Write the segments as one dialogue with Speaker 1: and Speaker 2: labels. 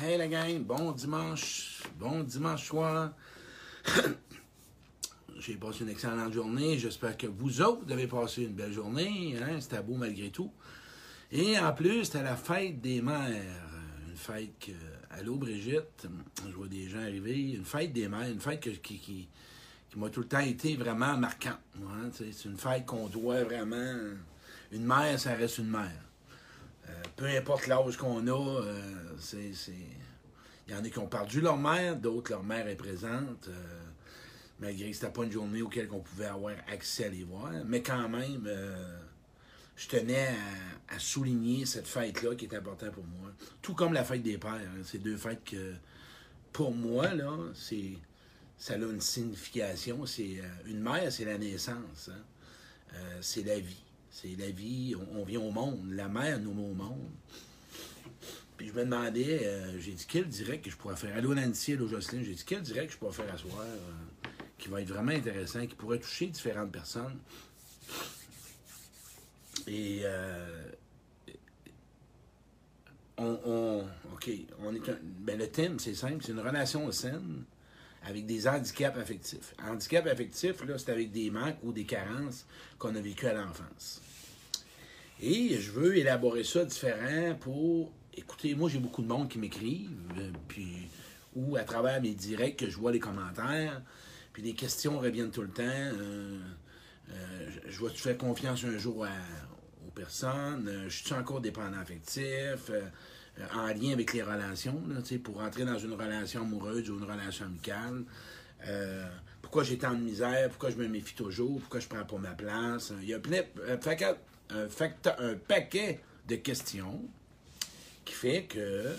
Speaker 1: Hey, la gang, bon dimanche, bon dimanche soir. J'ai passé une excellente journée. J'espère que vous autres avez passé une belle journée. Hein? C'était beau malgré tout. Et en plus, c'était la fête des mères. Une fête que. Allô, Brigitte. Je vois des gens arriver. Une fête des mères. Une fête qui, qui, qui m'a tout le temps été vraiment marquante. hein. C'est une fête qu'on doit vraiment. Une mère, ça reste une mère. Euh, peu importe l'âge qu'on a, euh, c'est. Il y en a qui ont perdu leur mère, d'autres, leur mère est présente. euh, malgré que c'était pas une journée auquel on pouvait avoir accès à les voir. Mais quand même, je tenais à, souligner cette fête-là qui est importante pour moi. Tout comme la fête des pères. hein. C'est deux fêtes que, pour moi, là, c'est. Ça a une signification. C'est une mère, c'est la naissance. hein. C'est la vie. C'est la vie. On, vient au monde. La mère nous met au monde. Puis je me demandais, euh, j'ai dit quel direct que je pourrais faire? Allô Nancy, allô Jocelyne, j'ai dit quel direct que je pourrais faire à soir euh, qui va être vraiment intéressant, qui pourrait toucher différentes personnes? Et euh, on, on- OK, on est un- ben, le thème, c'est simple, c'est une relation saine avec des handicaps affectifs. Handicap affectif, là, c'est avec des manques ou des carences qu'on a vécu à l'enfance. Et je veux élaborer ça différent pour. Écoutez, moi, j'ai beaucoup de monde qui m'écrivent, euh, puis ou à travers mes directs que je vois les commentaires, puis les questions reviennent tout le temps. euh, euh, je- je vais-tu faire confiance un jour aux personnes? Je suis encore dépendant affectif? Euh, euh, en lien avec les relations, là, pour entrer dans une relation amoureuse ou une relation amicale. Euh, pourquoi j'ai tant de misère? Pourquoi je me méfie toujours? Pourquoi je prends pas ma place? Il y a plein, un, paquet, un, facteur- un paquet de questions qui fait que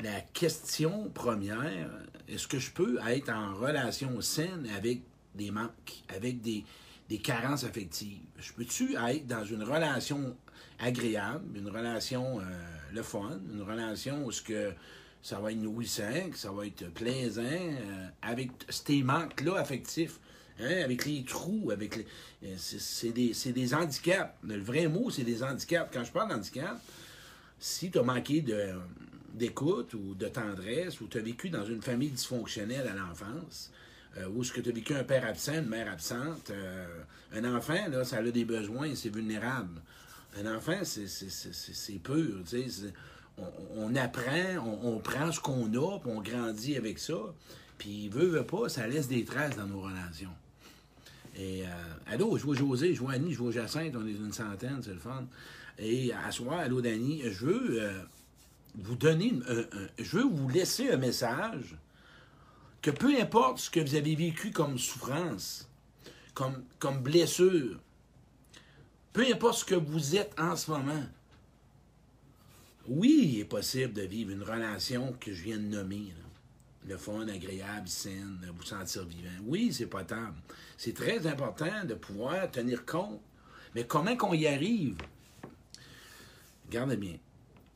Speaker 1: la question première, est-ce que je peux être en relation saine avec des manques, avec des, des carences affectives? Je peux-tu être dans une relation agréable, une relation euh, le fun, une relation où ce que ça va être nourrissant, que ça va être plaisant, euh, avec ces manques-là affectifs, hein, avec les trous, avec les. euh, c'est- des, des handicaps. Le vrai mot, c'est des handicaps. Quand je parle d'handicap, si tu as manqué d'écoute ou de tendresse, ou tu as vécu dans une famille dysfonctionnelle à l'enfance, ou est-ce que tu as vécu un père absent, une mère absente, un enfant, là, ça a des besoins, c'est vulnérable. Un enfant, c'est, pur. on, apprend, on, prend ce qu'on a, puis on grandit avec ça. Puis, veut, veut pas, ça laisse des traces dans nos relations. Et, euh, allô, je vois José, je vois Annie, je vois Jacinthe, on est une centaine, c'est le fun. Et à soir, allô, Dani, je veux euh, vous donner, je veux vous laisser un message que peu importe ce que vous avez vécu comme souffrance, comme, comme blessure, peu importe ce que vous êtes en ce moment, oui, il est possible de vivre une relation que je viens de nommer. Le fun, agréable, saine, vous sentir vivant. Oui, c'est potable. C'est très important de pouvoir tenir compte. Mais comment qu'on y arrive? Regardez bien.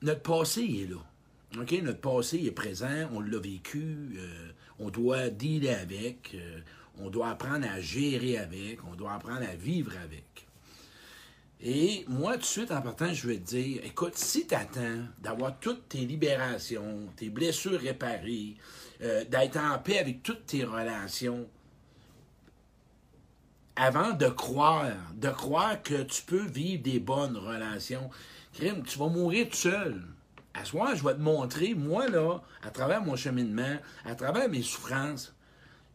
Speaker 1: Notre passé est là. OK? Notre passé est présent, on l'a vécu, euh, on doit dealer avec, euh, on doit apprendre à gérer avec, on doit apprendre à vivre avec. Et moi, tout de suite, en partant, je vais te dire, écoute, si tu attends d'avoir toutes tes libérations, tes blessures réparées, euh, d'être en paix avec toutes tes relations, avant de croire, de croire que tu peux vivre des bonnes relations, crime, tu vas mourir tout seul. À ce je vais te montrer, moi, là, à travers mon cheminement, à travers mes souffrances,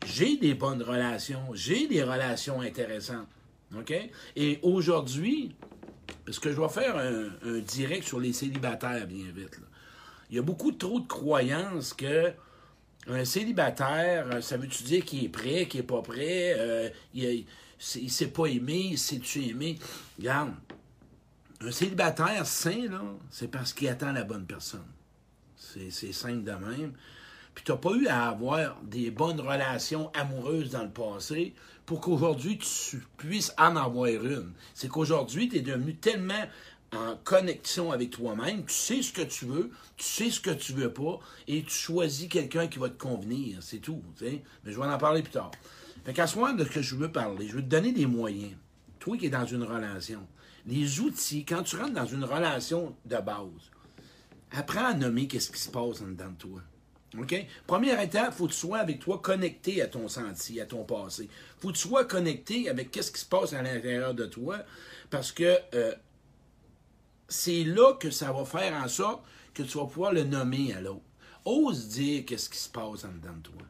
Speaker 1: j'ai des bonnes relations, j'ai des relations intéressantes. OK? Et aujourd'hui, parce que je vais faire un, direct sur les célibataires bien vite. Il y a beaucoup trop de croyances que un célibataire, euh, ça veut-tu dire qu'il est prêt, qu'il est pas prêt, euh, il, il s'est pas aimé, il s'est-tu aimé? Regarde, un célibataire sain, c'est parce qu'il attend la bonne personne. C'est c'est simple de même. Puis tu n'as pas eu à avoir des bonnes relations amoureuses dans le passé pour qu'aujourd'hui tu puisses en avoir une. C'est qu'aujourd'hui, tu es devenu tellement en connexion avec toi-même, tu sais ce que tu veux, tu sais ce que tu veux pas, et tu choisis quelqu'un qui va te convenir. C'est tout. Mais je vais en parler plus tard. Fait qu'à ce moment de ce que je veux parler, je veux te donner des moyens. Toi qui es dans une relation, les outils, quand tu rentres dans une relation de base, apprends à nommer qu'est-ce qui se passe en dedans de toi. Première étape, faut que tu sois avec toi connecté à ton sentier, à ton passé. Faut que tu sois connecté avec qu'est-ce qui se passe à l'intérieur de toi parce que euh, c'est là que ça va faire en sorte que tu vas pouvoir le nommer à l'autre. Ose dire qu'est-ce qui se passe en dedans de toi.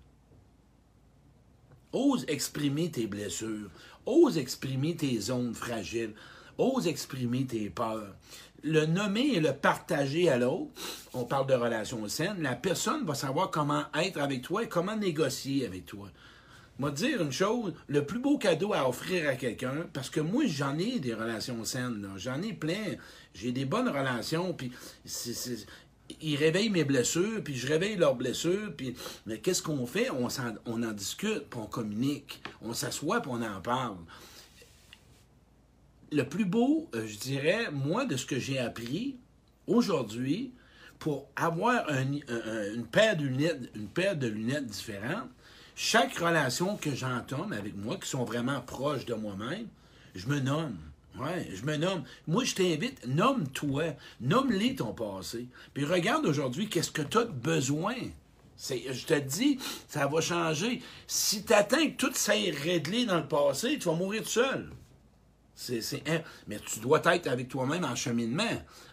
Speaker 1: Ose exprimer tes blessures. Ose exprimer tes zones fragiles. Ose exprimer tes peurs. Le nommer et le partager à l'autre, on parle de relations saines, la personne va savoir comment être avec toi et comment négocier avec toi. Moi, dire une chose, le plus beau cadeau à offrir à quelqu'un, parce que moi, j'en ai des relations saines, j'en ai plein, j'ai des bonnes relations, puis ils réveillent mes blessures, puis je réveille leurs blessures, puis mais qu'est-ce qu'on fait? On, en, on en discute, puis on communique, on s'assoit, puis on en parle le plus beau, euh, je dirais, moi, de ce que j'ai appris aujourd'hui, pour avoir une, paire de lunettes, une paire de lunettes différentes, chaque relation que j'entame avec moi, qui sont vraiment proches de moi-même, je me nomme. Ouais, je me nomme. Moi, je t'invite, nomme-toi. Nomme-les ton passé. Puis regarde aujourd'hui, qu'est-ce que tu as besoin? Je te dis, ça va changer. Si tu attends que tout s'aille réglé dans le passé, tu vas mourir tout seul. C'est, mais tu dois être avec toi-même en cheminement.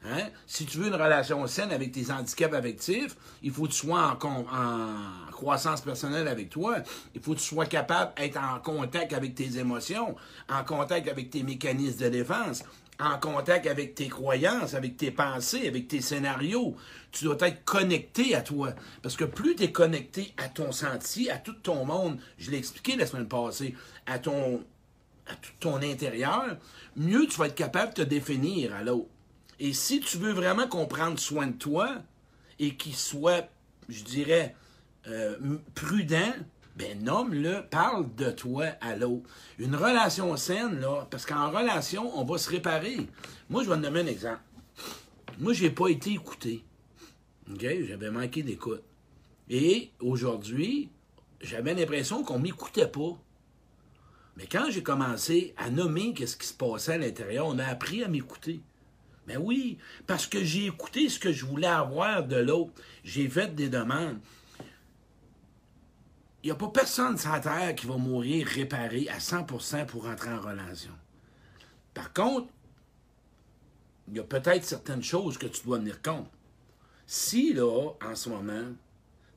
Speaker 1: Hein? Si tu veux une relation saine avec tes handicaps affectifs, il faut que tu sois en, en croissance personnelle avec toi. Il faut que tu sois capable d'être en contact avec tes émotions, en contact avec tes mécanismes de défense, en contact avec tes croyances, avec tes pensées, avec tes scénarios. Tu dois être connecté à toi. Parce que plus tu es connecté à ton sentier, à tout ton monde, je l'ai expliqué la semaine passée, à ton à tout ton intérieur, mieux tu vas être capable de te définir à l'autre. Et si tu veux vraiment qu'on prenne soin de toi et qu'il soit, je dirais, euh, prudent, ben nomme-le, parle de toi à l'autre. Une relation saine, là, parce qu'en relation, on va se réparer. Moi, je vais te donner un exemple. Moi, j'ai pas été écouté. J'avais manqué d'écoute. Et aujourd'hui, j'avais l'impression qu'on m'écoutait pas. Mais quand j'ai commencé à nommer qu'est-ce qui se passait à l'intérieur, on a appris à m'écouter. Mais ben oui, parce que j'ai écouté ce que je voulais avoir de l'autre. J'ai fait des demandes. Il n'y a pas personne sur la Terre qui va mourir réparé à 100% pour entrer en relation. Par contre, il y a peut-être certaines choses que tu dois tenir compte. Si, là, en ce moment,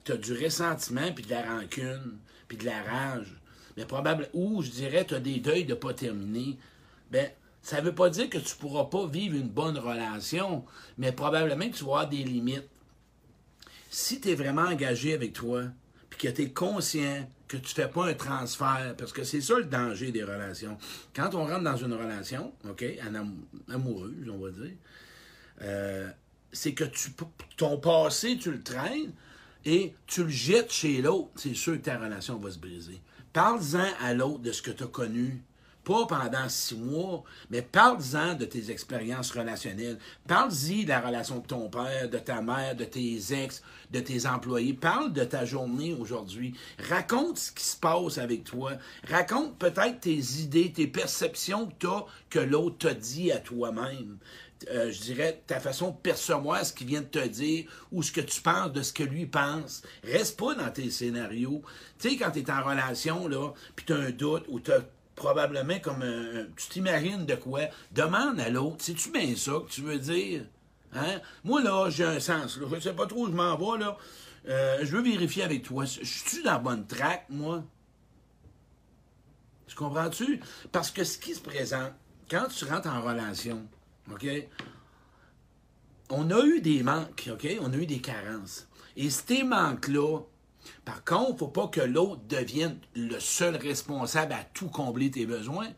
Speaker 1: tu as du ressentiment, puis de la rancune, puis de la rage, mais probablement, ou je dirais, tu as des deuils de pas terminer, ben, ça ne veut pas dire que tu ne pourras pas vivre une bonne relation, mais probablement que tu vas avoir des limites. Si tu es vraiment engagé avec toi, puis que tu es conscient que tu ne fais pas un transfert, parce que c'est ça le danger des relations. Quand on rentre dans une relation, OK, amoureuse, on va dire, euh, c'est que tu, ton passé, tu le traînes et tu le jettes chez l'autre, c'est sûr que ta relation va se briser. Parle-en à l'autre de ce que tu as connu. Pas pendant six mois, mais parle-en de tes expériences relationnelles. Parle-y de la relation de ton père, de ta mère, de tes ex, de tes employés. Parle de ta journée aujourd'hui. Raconte ce qui se passe avec toi. Raconte peut-être tes idées, tes perceptions que tu as, que l'autre t'a dit à toi-même. Euh, je dirais, ta façon de percevoir ce qu'il vient de te dire ou ce que tu penses de ce que lui pense. Reste pas dans tes scénarios. Tu sais, quand tu es en relation, là, puis tu as un doute ou tu as probablement comme un, tu t'imagines de quoi, demande à l'autre, c'est-tu bien ça que tu veux dire? Hein? Moi, là, j'ai un sens. Là. Je sais pas trop où je m'en vais, là. Euh, je veux vérifier avec toi. Je suis dans la bonne traque, moi? Tu comprends-tu? Parce que ce qui se présente, quand tu rentres en relation, OK? On a eu des manques, OK? On a eu des carences. Et ces manques-là, par contre, il ne faut pas que l'autre devienne le seul responsable à tout combler tes besoins.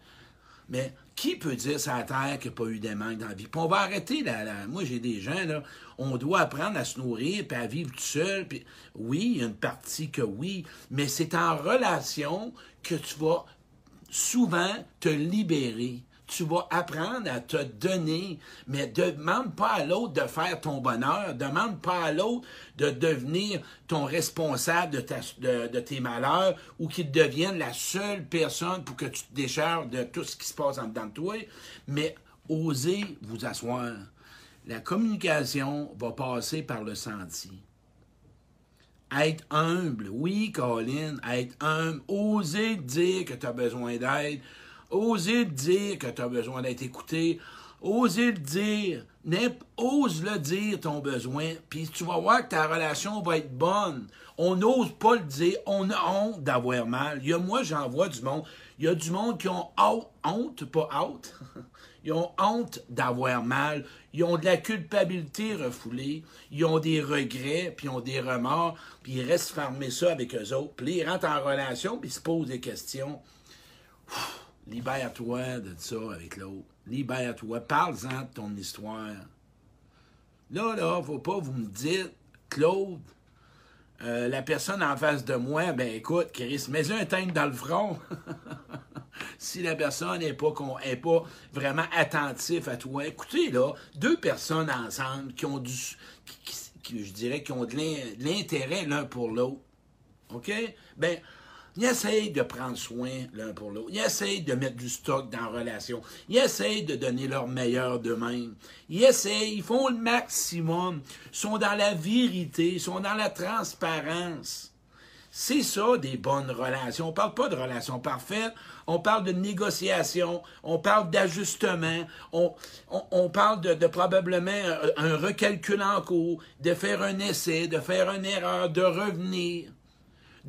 Speaker 1: Mais qui peut dire sur la terre qu'il n'y a pas eu des manques dans la vie? Puis on va arrêter. Là, Moi, j'ai des gens, là, on doit apprendre à se nourrir puis à vivre tout seul. Puis... Oui, il y a une partie que oui, mais c'est en relation que tu vas souvent te libérer tu vas apprendre à te donner, mais demande pas à l'autre de faire ton bonheur, demande pas à l'autre de devenir ton responsable de, tes malheurs ou qu'il devienne la seule personne pour que tu te décharges de tout ce qui se passe en dedans de toi, mais osez vous asseoir. La communication va passer par le senti. Être humble, oui, Colin, être humble, oser dire que tu as besoin d'aide, oser dire que tu as besoin d'être écouté, oser le dire, ose le dire ton besoin, puis tu vas voir que ta relation va être bonne. On n'ose pas le dire, on a honte d'avoir mal. Y a, moi, j'en vois du monde. Il y a du monde qui ont honte, pas honte. Ils ont honte d'avoir mal. Ils ont de la culpabilité refoulée. Ils ont des regrets, puis ils ont des remords, puis ils restent fermer ça avec eux autres. Puis ils rentrent en relation, puis ils se posent des questions. Libère-toi de ça avec l'autre. Libère-toi. Parle-en de ton histoire. Là, là, faut pas vous me dites, Claude, euh, la personne en face de moi, ben écoute, Chris, mets un teinte dans le front. si la personne n'est pas, pas vraiment attentif à toi. Écoutez, là, deux personnes ensemble qui ont du. Je dirais, qui ont de l'intérêt l'un pour l'autre. OK? Ben, ils essayent de prendre soin l'un pour l'autre. Ils essayent de mettre du stock dans la relation. Ils essayent de donner leur meilleur d'eux-mêmes. Ils essayent, ils font le maximum. Ils sont dans la vérité, ils sont dans la transparence. C'est ça, des bonnes relations. On ne parle pas de relations parfaites, on parle de négociation, on parle d'ajustement, on, parle de, probablement un, un recalcul en cours, de faire un essai, de faire une erreur, de revenir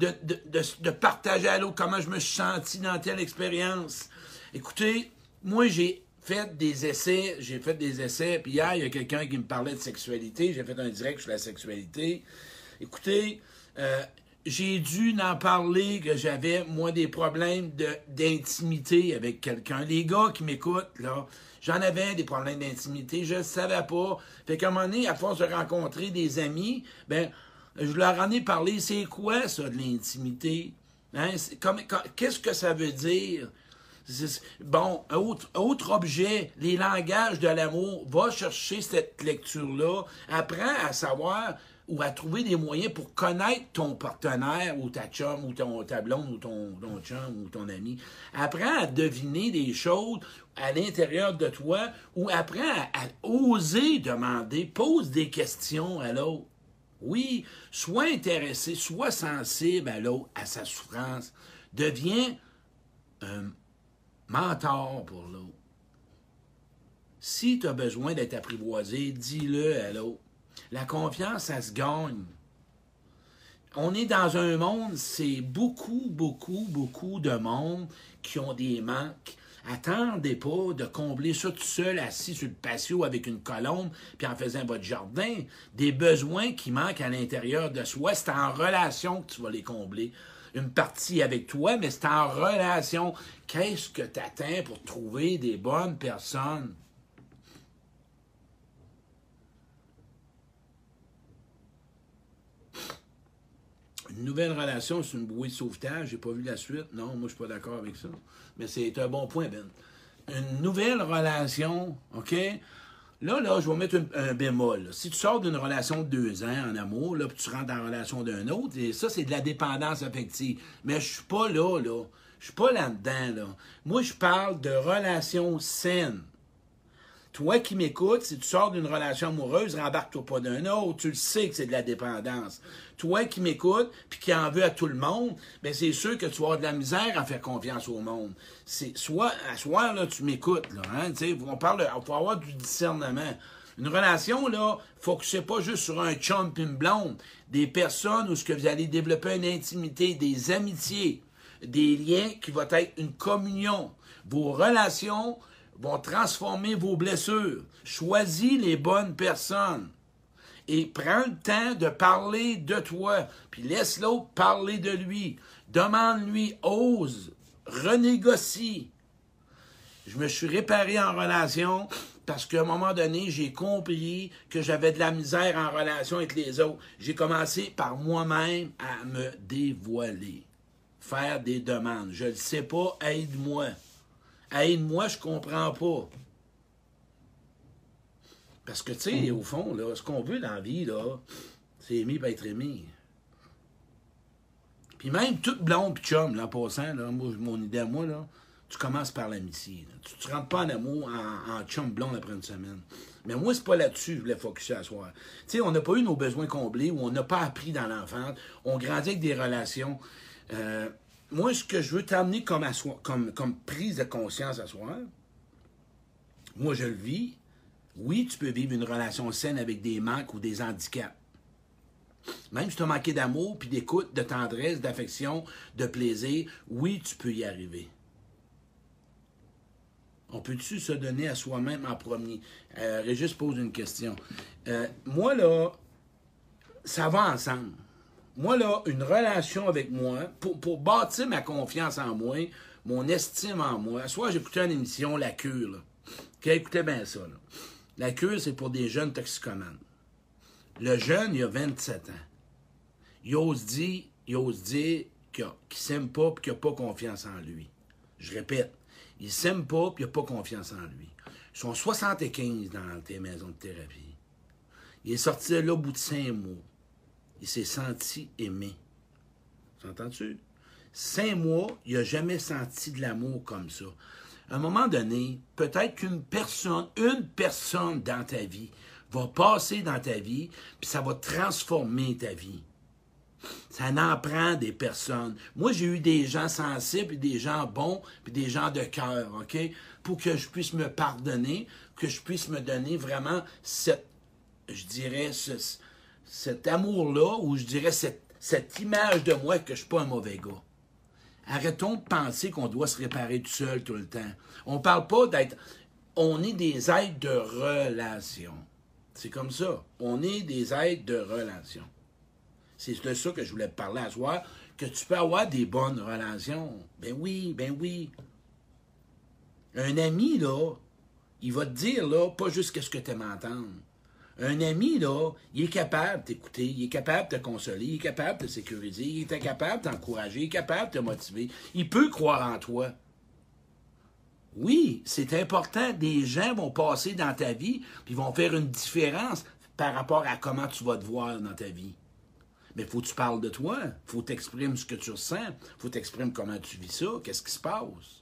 Speaker 1: de, partager à l'autre comment je me suis senti dans telle expérience. Écoutez, moi, j'ai fait des essais, j'ai fait des essais, puis hier, il y a quelqu'un qui me parlait de sexualité, j'ai fait un direct sur la sexualité. Écoutez, euh, j'ai dû en parler que j'avais, moi, des problèmes d'intimité avec quelqu'un. Les gars qui m'écoutent, là, j'en avais des problèmes d'intimité, je ne savais pas. Fait qu'à un moment donné, à force de rencontrer des amis, ben, je leur en ai parlé. C'est quoi ça de l'intimité? Hein? Qu'est-ce que ça veut dire? Bon, autre, objet, les langages de l'amour, va chercher cette lecture-là, apprends à savoir ou à trouver des moyens pour connaître ton partenaire ou ta chum ou ton, ta ou ton chum ou ton ami. Apprends à deviner des choses à l'intérieur de toi ou apprends à oser demander, pose des questions à l'autre. Oui, sois intéressé, sois sensible à l'autre, à sa souffrance. Deviens un mentor pour l'autre. Si tu as besoin d'être apprivoisé, dis-le à l'autre. La confiance, ça se gagne. On est dans un monde, c'est beaucoup, beaucoup, beaucoup de monde qui ont des manques, Attendez pas de combler ça tout seul, assis sur le patio avec une colombe, puis en faisant votre jardin. Des besoins qui manquent à l'intérieur de soi, c'est en relation que tu vas les combler. Une partie avec toi, mais c'est en relation. Qu'est-ce que tu attends pour trouver des bonnes personnes? Une nouvelle relation, c'est une bouée de sauvetage. J'ai pas vu la suite. Non, moi, je suis pas d'accord avec ça. Mais c'est un bon point, Ben. Une nouvelle relation, OK? Là, là, je vais mettre un, bémol. Si tu sors d'une relation de deux ans en amour, là, puis tu rentres dans la relation d'un autre, et ça, c'est de la dépendance affective. Mais je suis pas là, là. Je suis pas là-dedans, là. Moi, je parle de relations saines. Toi qui m'écoutes, si tu sors d'une relation amoureuse, rembarque-toi pas d'un autre. Tu le sais que c'est de la dépendance. Toi qui m'écoutes, puis qui en veux à tout le monde, ben c'est sûr que tu vas avoir de la misère à faire confiance au monde. C'est soit à là, tu m'écoutes, là, hein, on parle, faut avoir du discernement. Une relation, là, faut que c'est pas juste sur un chum et. Des personnes où ce que vous allez développer une intimité, des amitiés, des liens qui vont être une communion. Vos relations vont transformer vos blessures. Choisis les bonnes personnes et prends le temps de parler de toi, puis laisse l'autre parler de lui. Demande-lui, ose, renégocie. Je me suis réparé en relation parce qu'à un moment donné, j'ai compris que j'avais de la misère en relation avec les autres. J'ai commencé par moi-même à me dévoiler, faire des demandes. Je ne sais pas, aide-moi. Aide-moi, je comprends pas. Parce que, tu sais, au fond, là, ce qu'on veut dans la vie, là, c'est aimer pour être aimé. Puis même toute blonde pis chum, là, en passant, là, moi, mon idée à moi, là, tu commences par l'amitié. Tu ne rentres pas en amour en, en chum blond après une semaine. Mais moi, c'est pas là-dessus que je voulais focuser à soir. Tu sais, on n'a pas eu nos besoins comblés ou on n'a pas appris dans l'enfance. On grandit avec des relations. Euh, moi, ce que je veux t'amener comme, prise de conscience à soir, moi, je le vis. Oui, tu peux vivre une relation saine avec des manques ou des handicaps. Même si tu as manqué d'amour, puis d'écoute, de tendresse, d'affection, de plaisir, oui, tu peux y arriver. On peut-tu se donner à soi-même en premier? Euh, Régis pose une question. Euh, moi, là, ça va ensemble. Moi, là, une relation avec moi, pour, pour bâtir ma confiance en moi, mon estime en moi, soit j'écoutais une émission, La Cure, là. écoutez bien ça, là. La cure, c'est pour des jeunes toxicomanes. Le jeune, il a 27 ans. Il ose dire, il ose dire qu'il ne s'aime pas et qu'il n'a pas confiance en lui. Je répète, il ne s'aime pas et il n'a pas confiance en lui. Ils sont 75 dans tes maisons de thérapie. Il est sorti là au bout de cinq mois. Il s'est senti aimé. Entends-tu? Cinq mois, il n'a jamais senti de l'amour comme ça. À un moment donné, peut-être qu'une personne, une personne dans ta vie va passer dans ta vie, puis ça va transformer ta vie. Ça en prend des personnes. Moi, j'ai eu des gens sensibles, des gens bons, puis des gens de cœur, OK? Pour que je puisse me pardonner, que je puisse me donner vraiment cette, je dirais, cet amour-là, ou je dirais cette, image de moi que je ne suis pas un mauvais gars. Arrêtons de penser qu'on doit se réparer tout seul tout le temps. On ne parle pas d'être... On est des êtres de relation. C'est comme ça. On est des êtres de relation. C'est de ça que je voulais parler à soir, que tu peux avoir des bonnes relations. Ben oui, ben oui. Un ami, là, il va te dire, là, pas juste qu'est-ce que tu aimes entendre. Un ami, là, il est capable de t'écouter, il est capable de te consoler, il est capable de te sécuriser, il est capable de t'encourager, il est capable de te motiver. Il peut croire en toi. Oui, c'est important. Des gens vont passer dans ta vie, puis vont faire une différence par rapport à comment tu vas te voir dans ta vie. Mais faut que tu parles de toi. faut t'exprimer ce que tu ressens. faut t'exprimer comment tu vis ça. Qu'est-ce qui se passe?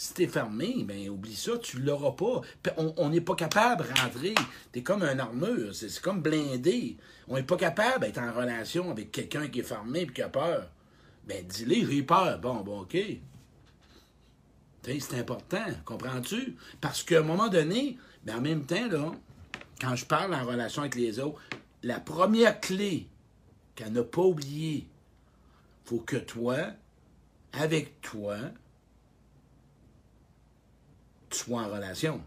Speaker 1: Si t'es fermé, ben oublie ça, tu l'auras pas. On n'est pas capable de rentrer. T'es comme un armure, c'est comme blindé. On n'est pas capable d'être en relation avec quelqu'un qui est fermé et qui a peur. Ben dis-le, j'ai peur. Bon, bon, OK. C'est important, comprends-tu? Parce qu'à un moment donné, ben en même temps, là, quand je parle en relation avec les autres, la première clé qu'elle n'a pas oubliée, faut que toi, avec toi, tu sois en relation.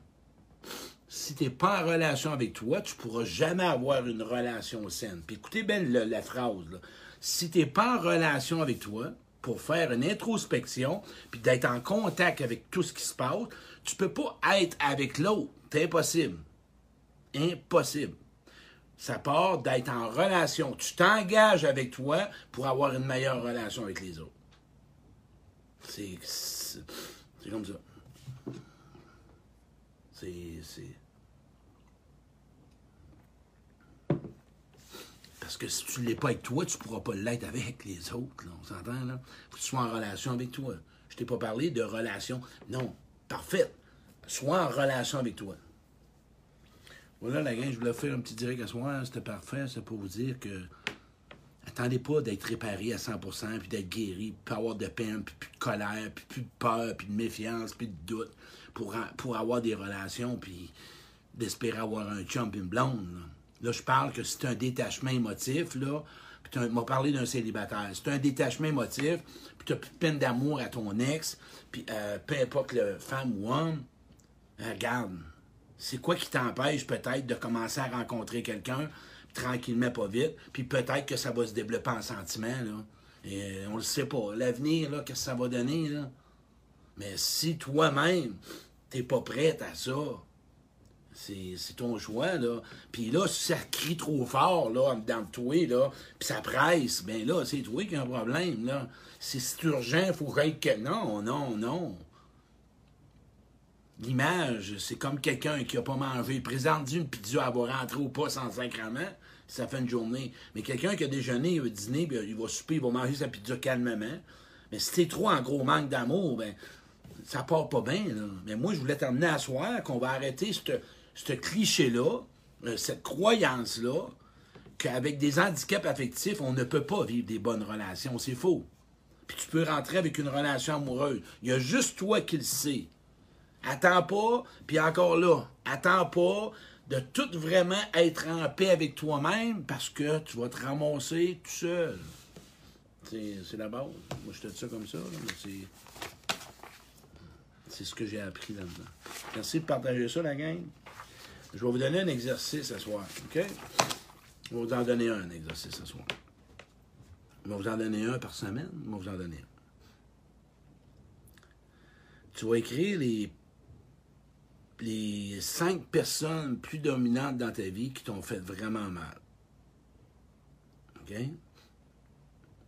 Speaker 1: Si tu n'es pas en relation avec toi, tu ne pourras jamais avoir une relation saine. Puis écoutez bien la, phrase. Si tu n'es pas en relation avec toi, pour faire une introspection, puis d'être en contact avec tout ce qui se passe, tu ne peux pas être avec l'autre. C'est impossible. Impossible. Ça part d'être en relation. Tu t'engages avec toi pour avoir une meilleure relation avec les autres. C'est comme ça. C'est. Parce que si tu ne l'es pas avec toi, tu ne pourras pas l'être avec les autres. on s'entend, là? faut que tu sois en relation avec toi. Je t'ai pas parlé de relation. Non, parfait. Sois en relation avec toi. Voilà, la gang, je voulais faire un petit direct à soir. C'était parfait. C'est pour vous dire que attendez pas d'être réparé à 100%, puis d'être guéri, puis avoir de peine, puis plus de colère, puis plus de peur, puis de méfiance, puis de doute pour, pour avoir des relations, puis d'espérer avoir un chum et une blonde. Là, je parle que c'est un détachement émotif, là, puis tu m'as parlé d'un célibataire. C'est un détachement émotif, puis tu plus de peine d'amour à ton ex, puis euh, peu importe le femme ou homme, regarde, c'est quoi qui t'empêche peut-être de commencer à rencontrer quelqu'un tranquillement, pas vite, puis peut-être que ça va se développer en sentiment, là. Et on le sait pas. L'avenir, qu'est-ce que ça va donner, là? Mais si toi-même, t'es pas prête à ça, c'est ton choix, là. Puis là, si ça crie trop fort, là, dans toi, là, puis ça presse, ben là, c'est toi qui as un problème, là. Si c'est urgent, il faut que... Non, non, non. L'image, c'est comme quelqu'un qui n'a pas mangé. Présente une pizza, elle va rentrer ou pas sans sacrement, ça fait une journée. Mais quelqu'un qui a déjeuné, il va dîner, il va souper, il va manger sa pizza calmement. Mais si t'es trop en gros manque d'amour, ben, ça part pas bien. Mais moi, je voulais t'emmener à soir qu'on va arrêter ce cliché-là, euh, cette croyance-là, qu'avec des handicaps affectifs, on ne peut pas vivre des bonnes relations. C'est faux. Puis tu peux rentrer avec une relation amoureuse. Il y a juste toi qui le sais. Attends pas, puis encore là, attends pas de tout vraiment être en paix avec toi-même parce que tu vas te ramasser tout seul. C'est la base. Moi, je te dis ça comme ça, mais c'est. C'est ce que j'ai appris là-dedans. Merci de partager ça, la gang. Je vais vous donner un exercice ce soir, OK? Je vais vous en donner un, exercice ce soir. Je vais vous en donner un par semaine. Je vais vous en donner un. Tu vas écrire les, les cinq personnes plus dominantes dans ta vie qui t'ont fait vraiment mal. OK?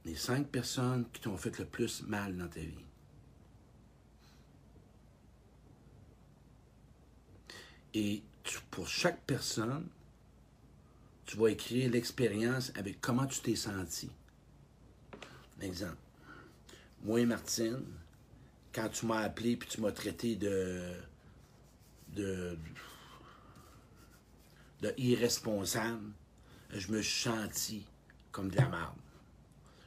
Speaker 1: Les cinq personnes qui t'ont fait le plus mal dans ta vie. Et pour chaque personne, tu vas écrire l'expérience avec comment tu t'es senti. Exemple. Moi et Martine, quand tu m'as appelé puis tu m'as traité de, de, de irresponsable, je me suis senti comme de la merde.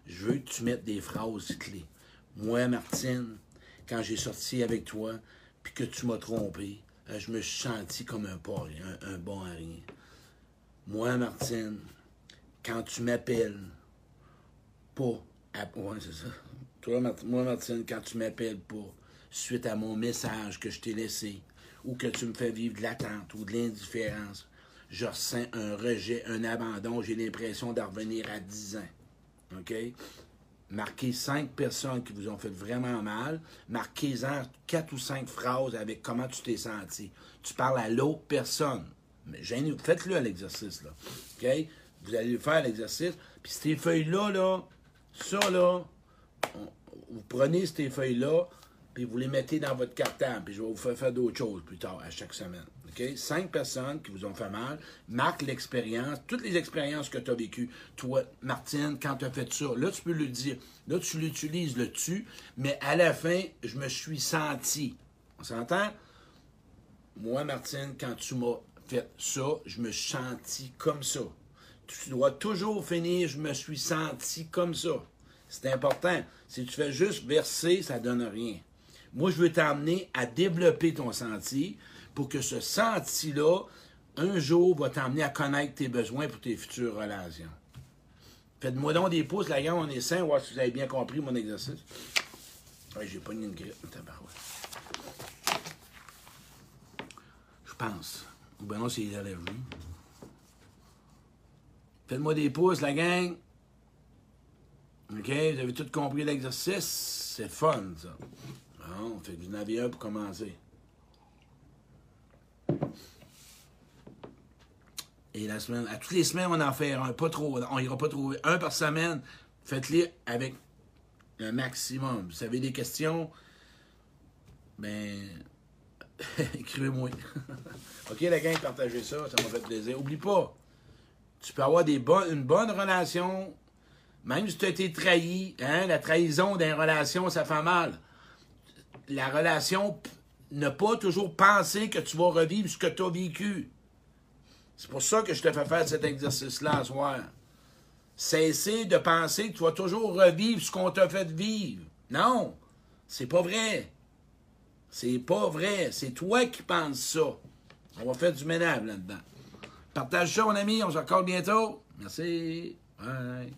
Speaker 1: Je veux que tu mettes des phrases clés. Moi, Martine, quand j'ai sorti avec toi, puis que tu m'as trompé, je me suis senti comme un pas, un, bon à rien. Moi, Martine, quand tu m'appelles, pas. ouais, c'est ça. Toi, moi, Martine, quand tu m'appelles pas, suite à mon message que je t'ai laissé, ou que tu me fais vivre de l'attente ou de l'indifférence, je ressens un rejet, un abandon, j'ai l'impression d'en revenir à 10 ans. OK? Marquez cinq personnes qui vous ont fait vraiment mal. Marquez-en quatre ou cinq phrases avec comment tu t'es senti. Tu parles à l'autre personne. Mais faites-le à l'exercice, là. OK? Vous allez faire l'exercice. Puis ces feuilles-là, là, ça, là, vous prenez ces feuilles-là, puis vous les mettez dans votre cartable, puis je vais vous faire faire d'autres choses plus tard, à chaque semaine. OK? Cinq personnes qui vous ont fait mal, marque l'expérience, toutes les expériences que tu as vécues. Toi, Martine, quand tu as fait ça, là, tu peux le dire. Là, tu l'utilises, le tu, mais à la fin, je me suis senti. On s'entend? Moi, Martine, quand tu m'as fait ça, je me suis senti comme ça. Tu dois toujours finir, je me suis senti comme ça. C'est important. Si tu fais juste verser, ça donne rien. Moi, je veux t'amener à développer ton senti pour que ce senti-là, un jour, va t'amener à connaître tes besoins pour tes futures relations. Faites-moi donc des pouces, la gang, on est sain, voir si vous avez bien compris mon exercice. Ouais, j'ai pas une grippe, Je pense. Ou bien non, c'est les allergies. Faites-moi des pouces, la gang. OK? Vous avez tout compris l'exercice? C'est fun, ça. Vous en avez un pour commencer. Et la semaine, à toutes les semaines, on en fait un, pas trop. On ira pas trouver un par semaine. Faites-les avec un maximum. Vous avez des questions, ben, écrivez-moi. OK, la gang, partagez ça, ça m'a fait plaisir. Oublie pas, tu peux avoir des une bonne relation, même si tu as été trahi. Hein, la trahison d'une relation, ça fait mal. La relation, ne pas toujours penser que tu vas revivre ce que tu as vécu. C'est pour ça que je te fais faire cet exercice-là ce soir. Cesser de penser que tu vas toujours revivre ce qu'on t'a fait vivre. Non, c'est pas vrai. C'est pas vrai. C'est toi qui penses ça. On va faire du ménage là-dedans. Partage ça, mon ami. On se revoit bientôt. Merci. Bye.